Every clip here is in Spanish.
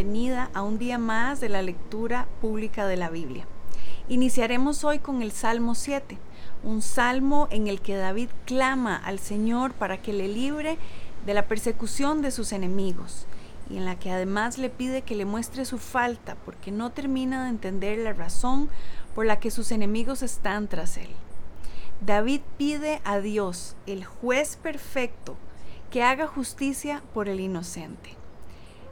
bienvenida a un día más de la lectura pública de la Biblia. Iniciaremos hoy con el Salmo 7, un salmo en el que David clama al Señor para que le libre de la persecución de sus enemigos y en la que además le pide que le muestre su falta porque no termina de entender la razón por la que sus enemigos están tras él. David pide a Dios, el juez perfecto, que haga justicia por el inocente.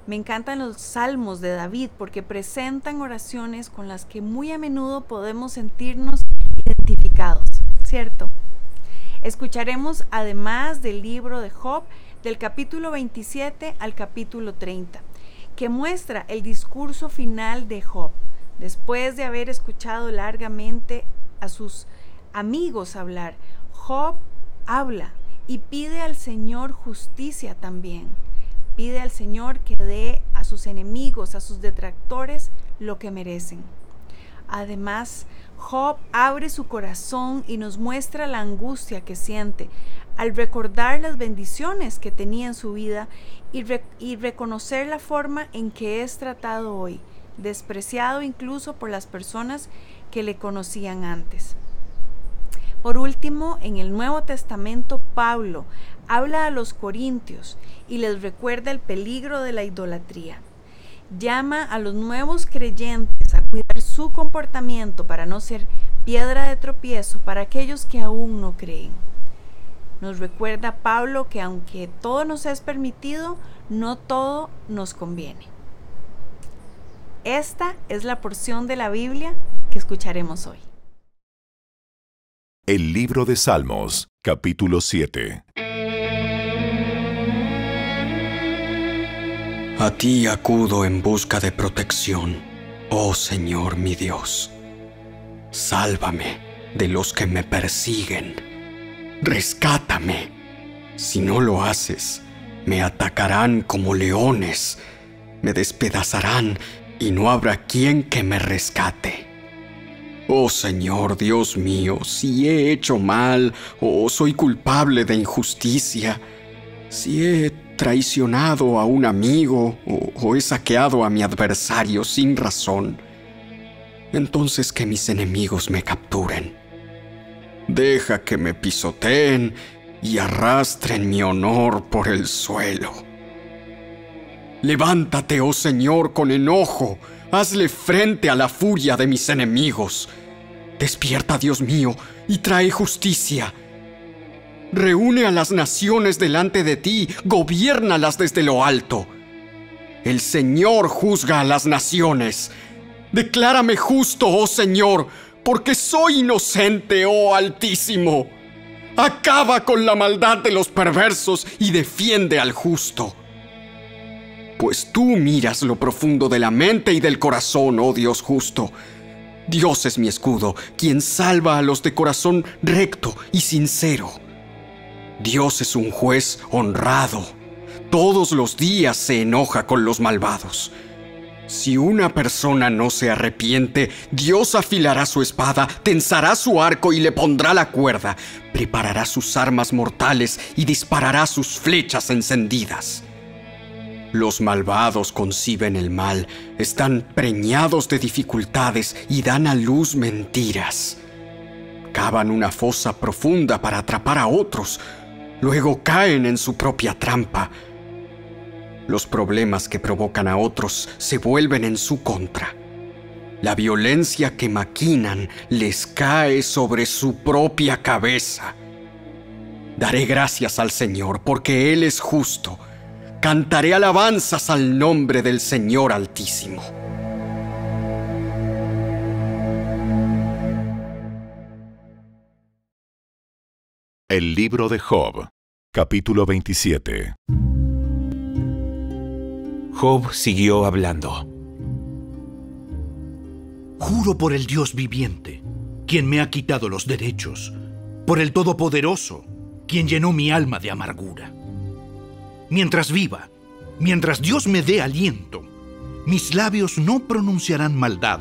Me encantan los salmos de David porque presentan oraciones con las que muy a menudo podemos sentirnos identificados, ¿cierto? Escucharemos además del libro de Job del capítulo 27 al capítulo 30, que muestra el discurso final de Job, después de haber escuchado largamente a sus amigos hablar. Job habla y pide al Señor justicia también. Pide al Señor que dé a sus enemigos, a sus detractores, lo que merecen. Además, Job abre su corazón y nos muestra la angustia que siente al recordar las bendiciones que tenía en su vida y, y, reconocer la forma en que es tratado hoy, despreciado incluso por las personas que le conocían antes. Por último, en el Nuevo Testamento, Pablo habla a los corintios y les recuerda el peligro de la idolatría. Llama a los nuevos creyentes a cuidar su comportamiento para no ser piedra de tropiezo para aquellos que aún no creen. Nos recuerda Pablo que aunque todo nos es permitido, no todo nos conviene. Esta es la porción de la Biblia que escucharemos hoy. El libro de Salmos, capítulo 7. A ti acudo en busca de protección, oh Señor mi Dios. Sálvame de los que me persiguen. Rescátame. Si no lo haces, me atacarán como leones, me despedazarán y no habrá quien que me rescate. Oh Señor Dios mío, si he hecho mal o soy culpable de injusticia, si he traicionado a un amigo o, he saqueado a mi adversario sin razón, entonces que mis enemigos me capturen. Deja que me pisoteen y arrastren mi honor por el suelo. Levántate, oh Señor, con enojo, hazle frente a la furia de mis enemigos. Despierta, Dios mío, y trae justicia. Reúne a las naciones delante de ti, gobiérnalas desde lo alto. El Señor juzga a las naciones. Declárame justo, oh Señor, porque soy inocente, oh Altísimo. Acaba con la maldad de los perversos y defiende al justo. Pues tú miras lo profundo de la mente y del corazón, oh Dios justo Dios es mi escudo, quien salva a los de corazón recto y sincero. Dios es un juez honrado. Todos los días se enoja con los malvados. Si una persona no se arrepiente, Dios afilará su espada, tensará su arco y le pondrá la cuerda, preparará sus armas mortales y disparará sus flechas encendidas. Los malvados conciben el mal, están preñados de dificultades y dan a luz mentiras. Cavan una fosa profunda para atrapar a otros, luego caen en su propia trampa. Los problemas que provocan a otros se vuelven en su contra. La violencia que maquinan les cae sobre su propia cabeza. Daré gracias al Señor porque Él es justo cantaré alabanzas al nombre del Señor Altísimo. El libro de Job, capítulo 27. Job siguió hablando. Juro por el Dios viviente, quien me ha quitado los derechos, por el Todopoderoso, quien llenó mi alma de amargura mientras viva, mientras Dios me dé aliento, mis labios no pronunciarán maldad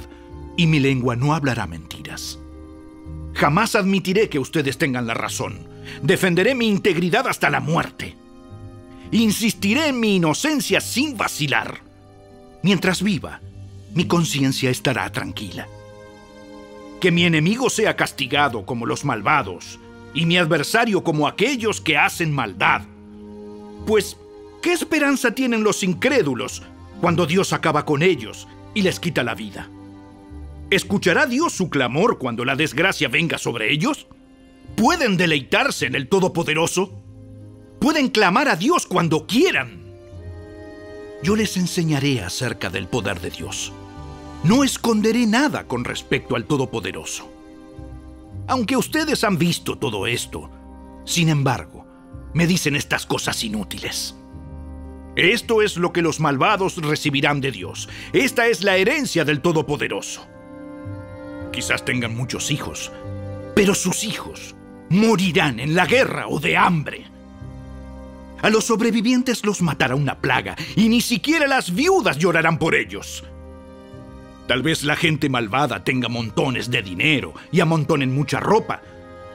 y mi lengua no hablará mentiras. Jamás admitiré que ustedes tengan la razón. Defenderé mi integridad hasta la muerte. Insistiré en mi inocencia sin vacilar. mientras viva, mi conciencia estará tranquila. Que mi enemigo sea castigado como los malvados y mi adversario como aquellos que hacen maldad. Pues, ¿qué esperanza tienen los incrédulos cuando Dios acaba con ellos y les quita la vida? ¿Escuchará Dios su clamor cuando la desgracia venga sobre ellos? ¿Pueden deleitarse en el Todopoderoso? ¿Pueden clamar a Dios cuando quieran? Yo les enseñaré acerca del poder de Dios. No esconderé nada con respecto al Todopoderoso. Aunque ustedes han visto todo esto, sin embargo, me dicen estas cosas inútiles. Esto es lo que los malvados recibirán de Dios. Esta es la herencia del Todopoderoso. Quizás tengan muchos hijos, pero sus hijos morirán en la guerra o de hambre. A los sobrevivientes los matará una plaga y ni siquiera las viudas llorarán por ellos. Tal vez la gente malvada tenga montones de dinero y amontonen mucha ropa,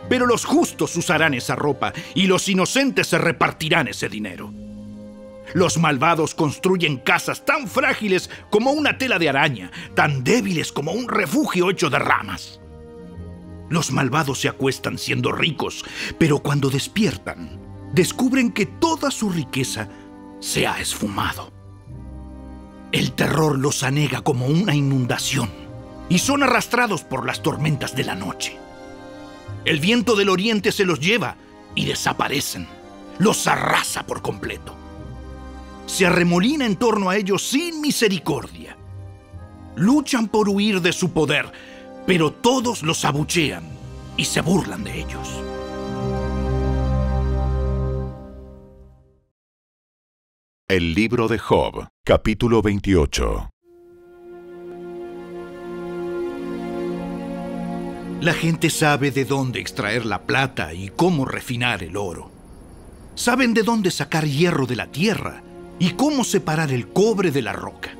pero los justos usarán esa ropa y los inocentes se repartirán ese dinero. Los malvados construyen casas tan frágiles como una tela de araña, tan débiles como un refugio hecho de ramas. Los malvados se acuestan siendo ricos, pero cuando despiertan, descubren que toda su riqueza se ha esfumado. El terror los anega como una inundación y son arrastrados por las tormentas de la noche. El viento del oriente se los lleva y desaparecen. Los arrasa por completo se arremolina en torno a ellos sin misericordia. Luchan por huir de su poder, pero todos los abuchean y se burlan de ellos. El libro de Job, capítulo 28. La gente sabe de dónde extraer la plata y cómo refinar el oro. Saben de dónde sacar hierro de la tierra y cómo separar el cobre de la roca.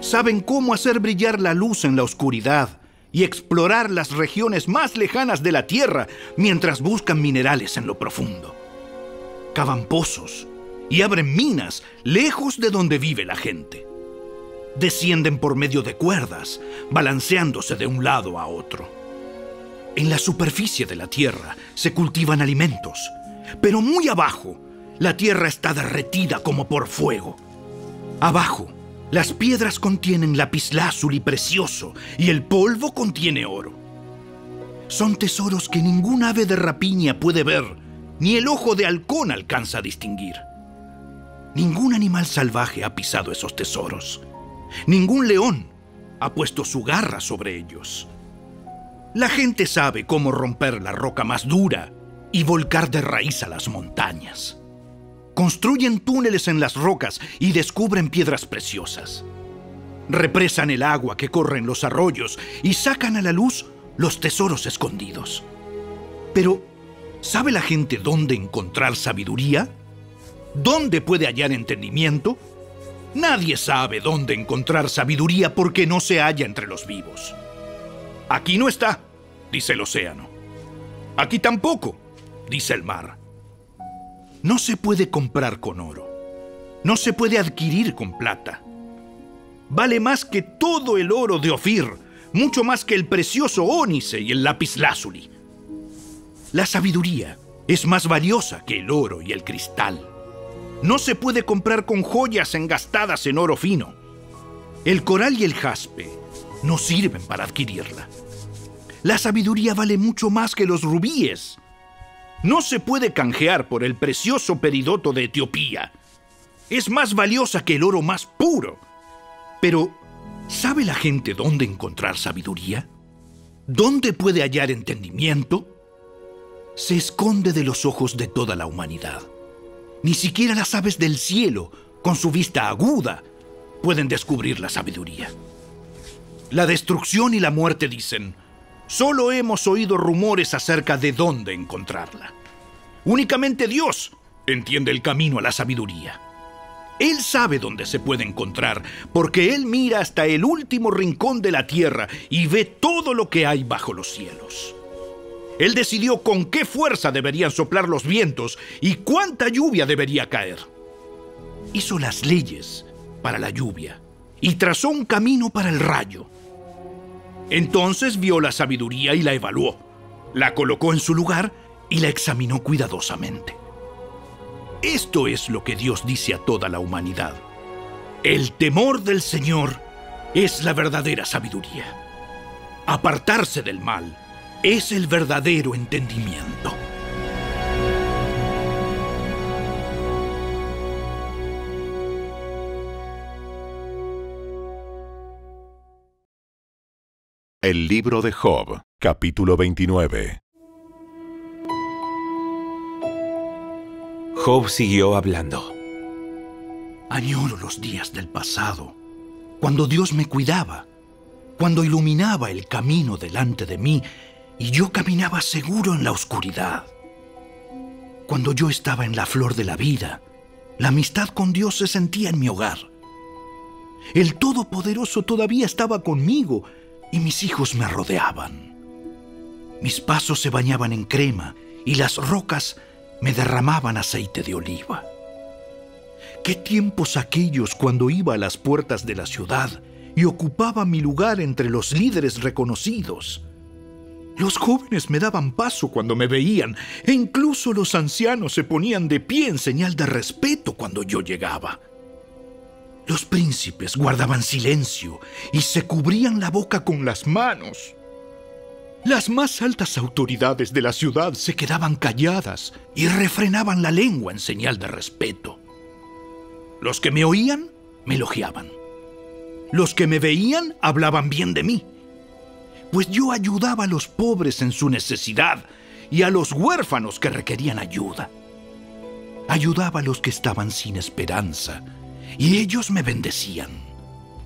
Saben cómo hacer brillar la luz en la oscuridad y explorar las regiones más lejanas de la Tierra mientras buscan minerales en lo profundo. Cavan pozos y abren minas lejos de donde vive la gente. Descienden por medio de cuerdas, balanceándose de un lado a otro. En la superficie de la Tierra se cultivan alimentos, pero muy abajo la tierra está derretida como por fuego. Abajo, las piedras contienen lapislázuli precioso y el polvo contiene oro. Son tesoros que ningún ave de rapiña puede ver, ni el ojo de halcón alcanza a distinguir. Ningún animal salvaje ha pisado esos tesoros. Ningún león ha puesto su garra sobre ellos. La gente sabe cómo romper la roca más dura y volcar de raíz a las montañas. Construyen túneles en las rocas y descubren piedras preciosas. Represan el agua que corre en los arroyos y sacan a la luz los tesoros escondidos. Pero, ¿sabe la gente dónde encontrar sabiduría? ¿Dónde puede hallar entendimiento? Nadie sabe dónde encontrar sabiduría porque no se halla entre los vivos. Aquí no está, dice el océano. Aquí tampoco, dice el mar no se puede comprar con oro. No se puede adquirir con plata. Vale más que todo el oro de Ofir, mucho más que el precioso ónice y el lapislázuli. La sabiduría es más valiosa que el oro y el cristal. No se puede comprar con joyas engastadas en oro fino. El coral y el jaspe no sirven para adquirirla. La sabiduría vale mucho más que los rubíes no se puede canjear por el precioso peridoto de Etiopía. Es más valiosa que el oro más puro. Pero, ¿sabe la gente dónde encontrar sabiduría? ¿Dónde puede hallar entendimiento? Se esconde de los ojos de toda la humanidad. Ni siquiera las aves del cielo, con su vista aguda, pueden descubrir la sabiduría. La destrucción y la muerte dicen, Solo hemos oído rumores acerca de dónde encontrarla. Únicamente Dios entiende el camino a la sabiduría. Él sabe dónde se puede encontrar, porque Él mira hasta el último rincón de la tierra y ve todo lo que hay bajo los cielos. Él decidió con qué fuerza deberían soplar los vientos y cuánta lluvia debería caer. Hizo las leyes para la lluvia y trazó un camino para el rayo. Entonces vio la sabiduría y la evaluó, la colocó en su lugar y la examinó cuidadosamente. Esto es lo que Dios dice a toda la humanidad. El temor del Señor es la verdadera sabiduría. Apartarse del mal es el verdadero entendimiento. El libro de Job, capítulo 29. Job siguió hablando. Añoro los días del pasado, cuando Dios me cuidaba, cuando iluminaba el camino delante de mí y yo caminaba seguro en la oscuridad. Cuando yo estaba en la flor de la vida, la amistad con Dios se sentía en mi hogar. El Todopoderoso todavía estaba conmigo y mis hijos me rodeaban. Mis pasos se bañaban en crema y las rocas me derramaban aceite de oliva. Qué tiempos aquellos cuando iba a las puertas de la ciudad y ocupaba mi lugar entre los líderes reconocidos. Los jóvenes me daban paso cuando me veían e incluso los ancianos se ponían de pie en señal de respeto cuando yo llegaba. Los príncipes guardaban silencio y se cubrían la boca con las manos. Las más altas autoridades de la ciudad se quedaban calladas y refrenaban la lengua en señal de respeto. Los que me oían me elogiaban. Los que me veían hablaban bien de mí, pues yo ayudaba a los pobres en su necesidad y a los huérfanos que requerían ayuda. Ayudaba a los que estaban sin esperanza y ellos me bendecían,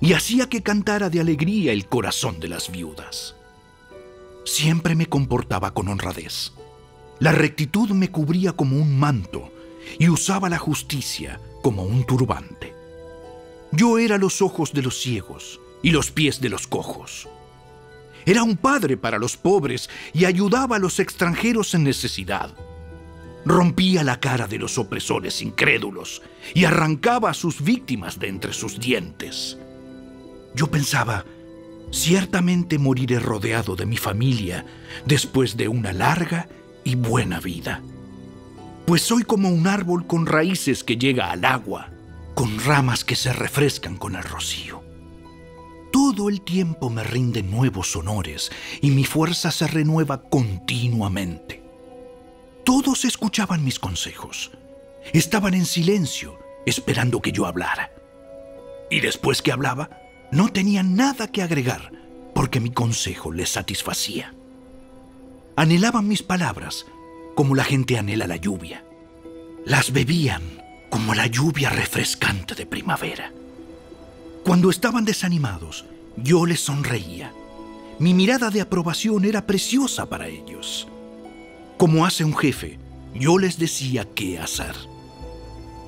y hacía que cantara de alegría el corazón de las viudas. Siempre me comportaba con honradez. La rectitud me cubría como un manto y usaba la justicia como un turbante. Yo era los ojos de los ciegos y los pies de los cojos. Era un padre para los pobres y ayudaba a los extranjeros en necesidad rompía la cara de los opresores incrédulos y arrancaba a sus víctimas de entre sus dientes. Yo pensaba, ciertamente moriré rodeado de mi familia después de una larga y buena vida. Pues soy como un árbol con raíces que llega al agua, con ramas que se refrescan con el rocío. Todo el tiempo me rinden nuevos honores y mi fuerza se renueva continuamente. Todos escuchaban mis consejos. Estaban en silencio, esperando que yo hablara. Y después que hablaba, no tenían nada que agregar, porque mi consejo les satisfacía. Anhelaban mis palabras como la gente anhela la lluvia. Las bebían como la lluvia refrescante de primavera. Cuando estaban desanimados, yo les sonreía. Mi mirada de aprobación era preciosa para ellos. Como hace un jefe, yo les decía qué hacer.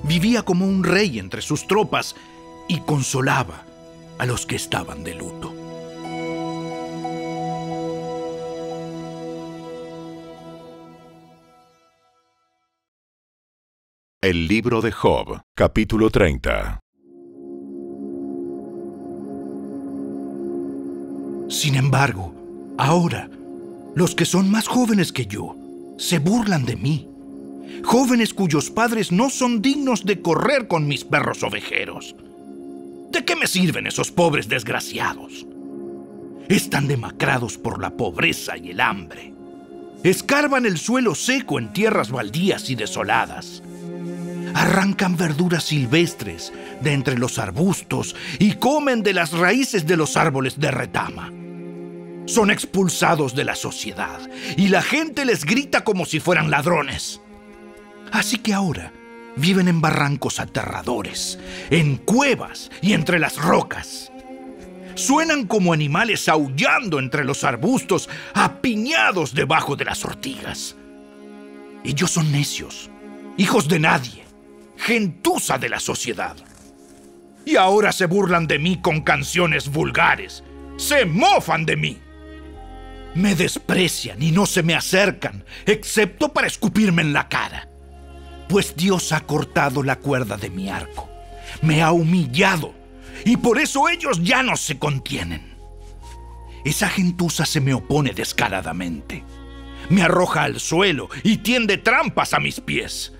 Vivía como un rey entre sus tropas y consolaba a los que estaban de luto. El libro de Job, capítulo 30. Sin embargo, ahora, los que son más jóvenes que yo, se burlan de mí. Jóvenes cuyos padres no son dignos de correr con mis perros ovejeros. ¿De qué me sirven esos pobres desgraciados? Están demacrados por la pobreza y el hambre. Escarban el suelo seco en tierras baldías y desoladas. Arrancan verduras silvestres de entre los arbustos y comen de las raíces de los árboles de retama son expulsados de la sociedad y la gente les grita como si fueran ladrones. Así que ahora viven en barrancos aterradores, en cuevas y entre las rocas. Suenan como animales aullando entre los arbustos, apiñados debajo de las ortigas. Ellos son necios, hijos de nadie, gentuza de la sociedad. Y ahora se burlan de mí con canciones vulgares, se mofan de mí. Me desprecian y no se me acercan, excepto para escupirme en la cara. Pues Dios ha cortado la cuerda de mi arco, me ha humillado y por eso ellos ya no se contienen. Esa gentuza se me opone descaradamente. Me arroja al suelo y tiende trampas a mis pies.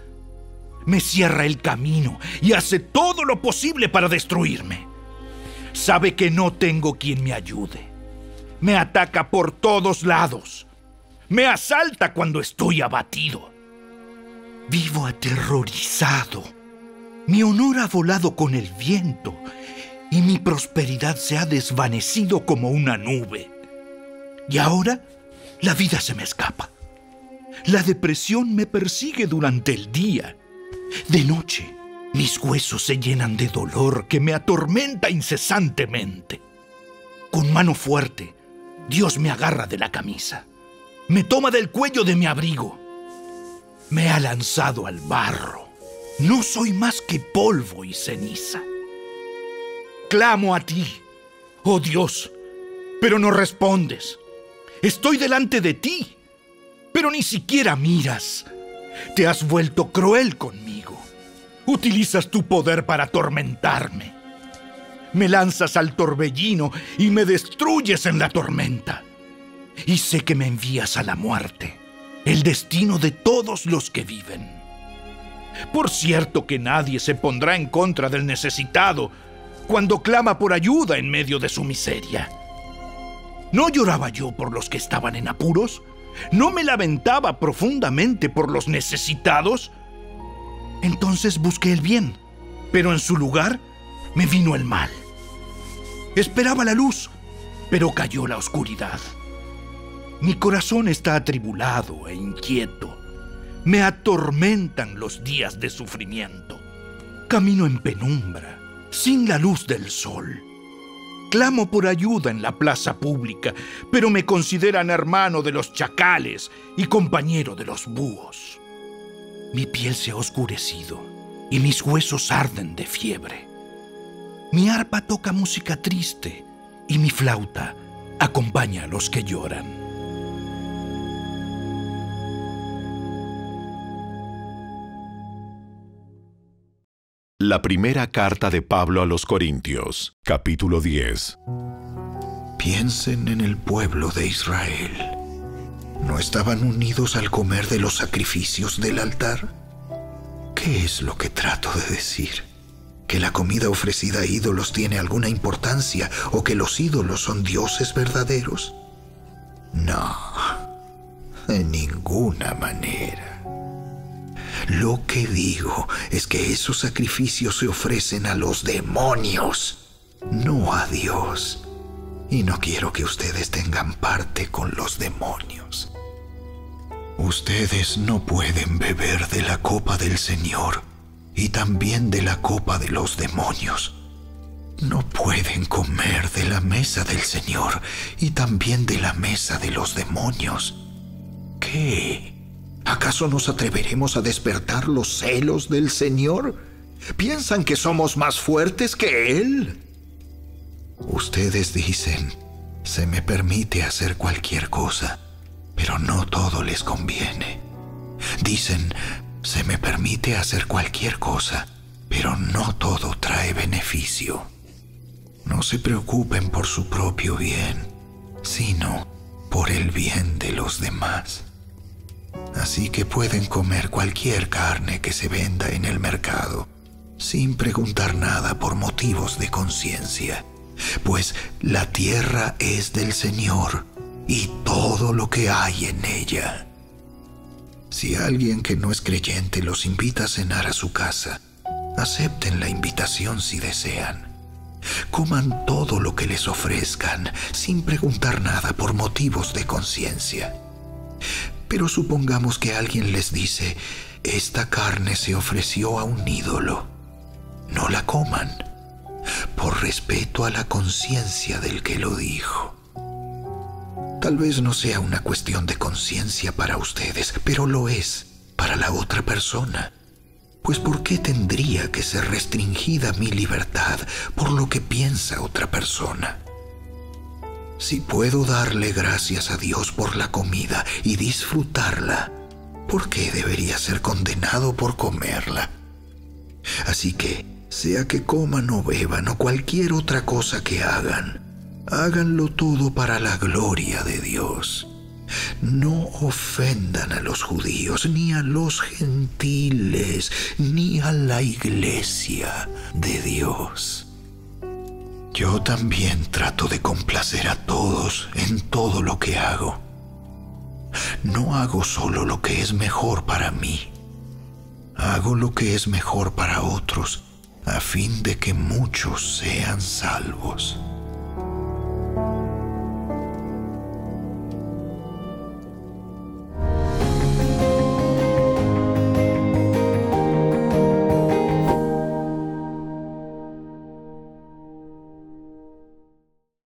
Me cierra el camino y hace todo lo posible para destruirme. Sabe que no tengo quien me ayude. Me ataca por todos lados. Me asalta cuando estoy abatido. Vivo aterrorizado. Mi honor ha volado con el viento y mi prosperidad se ha desvanecido como una nube. Y ahora la vida se me escapa. La depresión me persigue durante el día. De noche, mis huesos se llenan de dolor que me atormenta incesantemente. Con mano fuerte, Dios me agarra de la camisa. Me toma del cuello de mi abrigo. Me ha lanzado al barro. No soy más que polvo y ceniza clamo a ti, oh Dios, pero no respondes. Estoy delante de ti, pero ni siquiera miras. Te has vuelto cruel conmigo. Utilizas tu poder para atormentarme. Me lanzas al torbellino y me destruyes en la tormenta. Y sé que me envías a la muerte, el destino de todos los que viven. Por cierto que nadie se pondrá en contra del necesitado, cuando clama por ayuda en medio de su miseria. ¿No lloraba yo por los que estaban en apuros? ¿No me lamentaba profundamente por los necesitados? Entonces busqué el bien, pero en su lugar me vino el mal. Esperaba la luz, pero cayó la oscuridad. Mi corazón está atribulado e inquieto. Me atormentan los días de sufrimiento. Camino en penumbra sin la luz del sol. Clamo por ayuda en la plaza pública, pero me consideran hermano de los chacales y compañero de los búhos. Mi piel se ha oscurecido y mis huesos arden de fiebre. Mi arpa toca música triste y mi flauta acompaña a los que lloran. La primera carta de Pablo a los Corintios, capítulo 10. Piensen en el pueblo de Israel. ¿No estaban unidos al comer de los sacrificios del altar? ¿Qué es lo que trato de decir? ¿Que la comida ofrecida a ídolos tiene alguna importancia o que los ídolos son dioses verdaderos? No, de ninguna manera. Lo que digo es que esos sacrificios se ofrecen a los demonios, no a Dios. Y no quiero que ustedes tengan parte con los demonios. Ustedes no pueden beber de la copa del Señor y también de la copa de los demonios. No pueden comer de la mesa del Señor y también de la mesa de los demonios. ¿Qué? ¿Acaso nos atreveremos a despertar los celos del Señor? ¿Piensan que somos más fuertes que Él? Ustedes dicen, se me permite hacer cualquier cosa, pero no todo les conviene. Dicen, se me permite hacer cualquier cosa, pero no todo trae beneficio. No se preocupen por su propio bien, sino por el bien de los demás así que pueden comer cualquier carne que se venda en el mercado, sin preguntar nada por motivos de conciencia, pues la tierra es del Señor y todo lo que hay en ella. Si alguien que no es creyente los invita a cenar a su casa, acepten la invitación si desean. Coman todo lo que les ofrezcan sin preguntar nada por motivos de conciencia. Pero supongamos que alguien les dice, esta carne se ofreció a un ídolo. No la coman, por respeto a la conciencia del que lo dijo. Tal vez no sea una cuestión de conciencia para ustedes, pero lo es para la otra persona. Pues ¿por qué tendría que ser restringida mi libertad por lo que piensa otra persona? Si puedo darle gracias a Dios por la comida y disfrutarla, ¿por qué debería ser condenado por comerla? Así que, Sea que coman o beban o cualquier otra cosa que hagan, háganlo todo para la gloria de Dios. No ofendan a los judíos, ni a los gentiles, ni a la iglesia de Dios. Yo también trato de complacer a todos en todo lo que hago. No hago solo lo que es mejor para mí, hago lo que es mejor para otros, a fin de que muchos sean salvos.